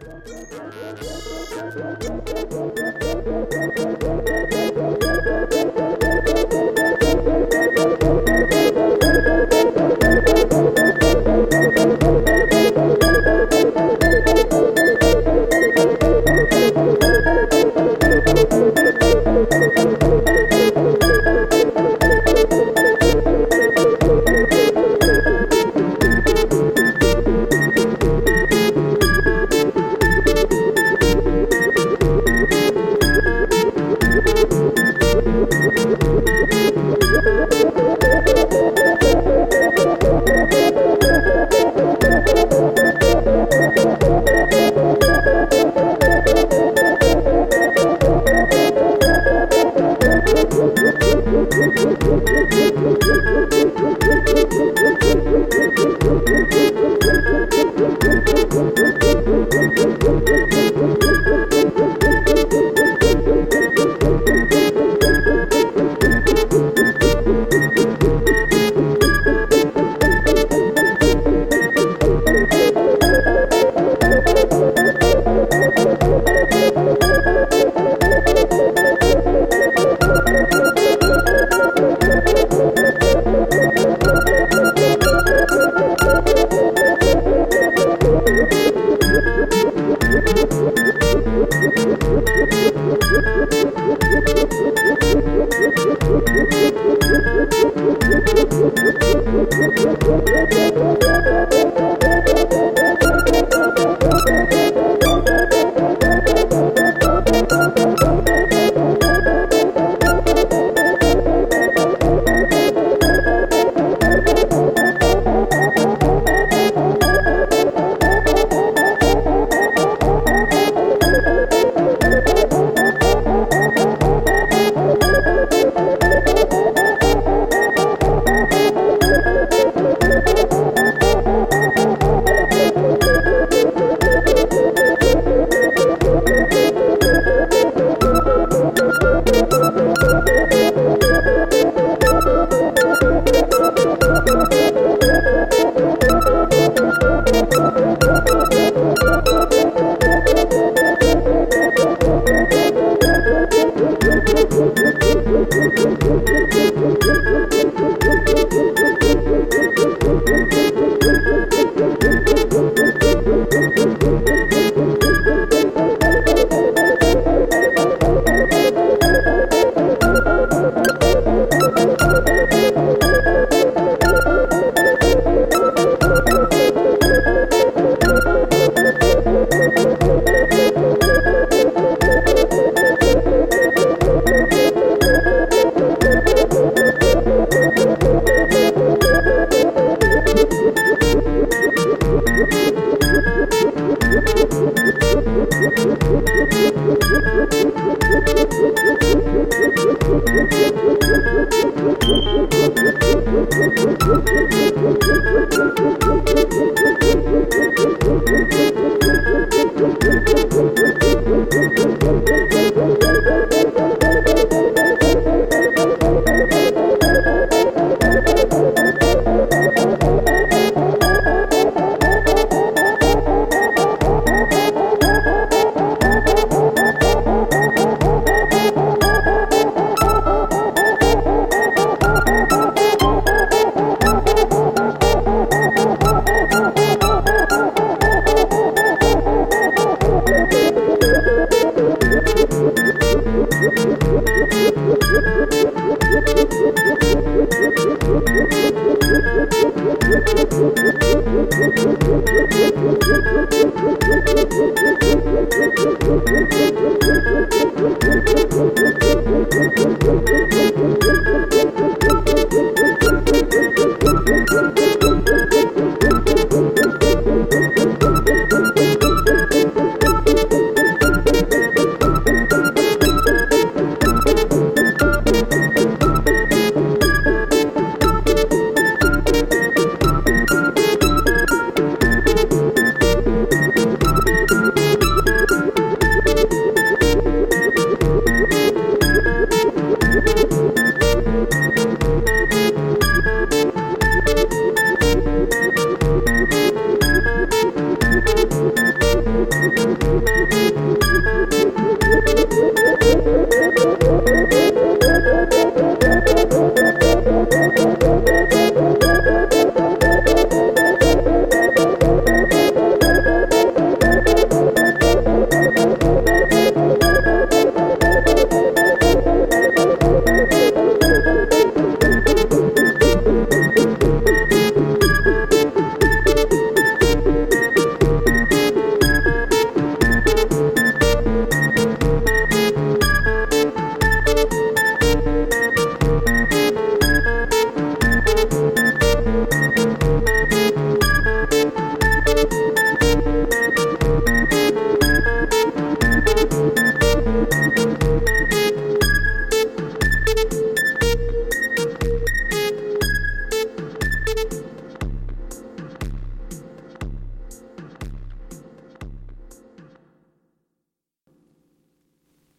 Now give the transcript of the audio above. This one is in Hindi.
Música Música Thank you.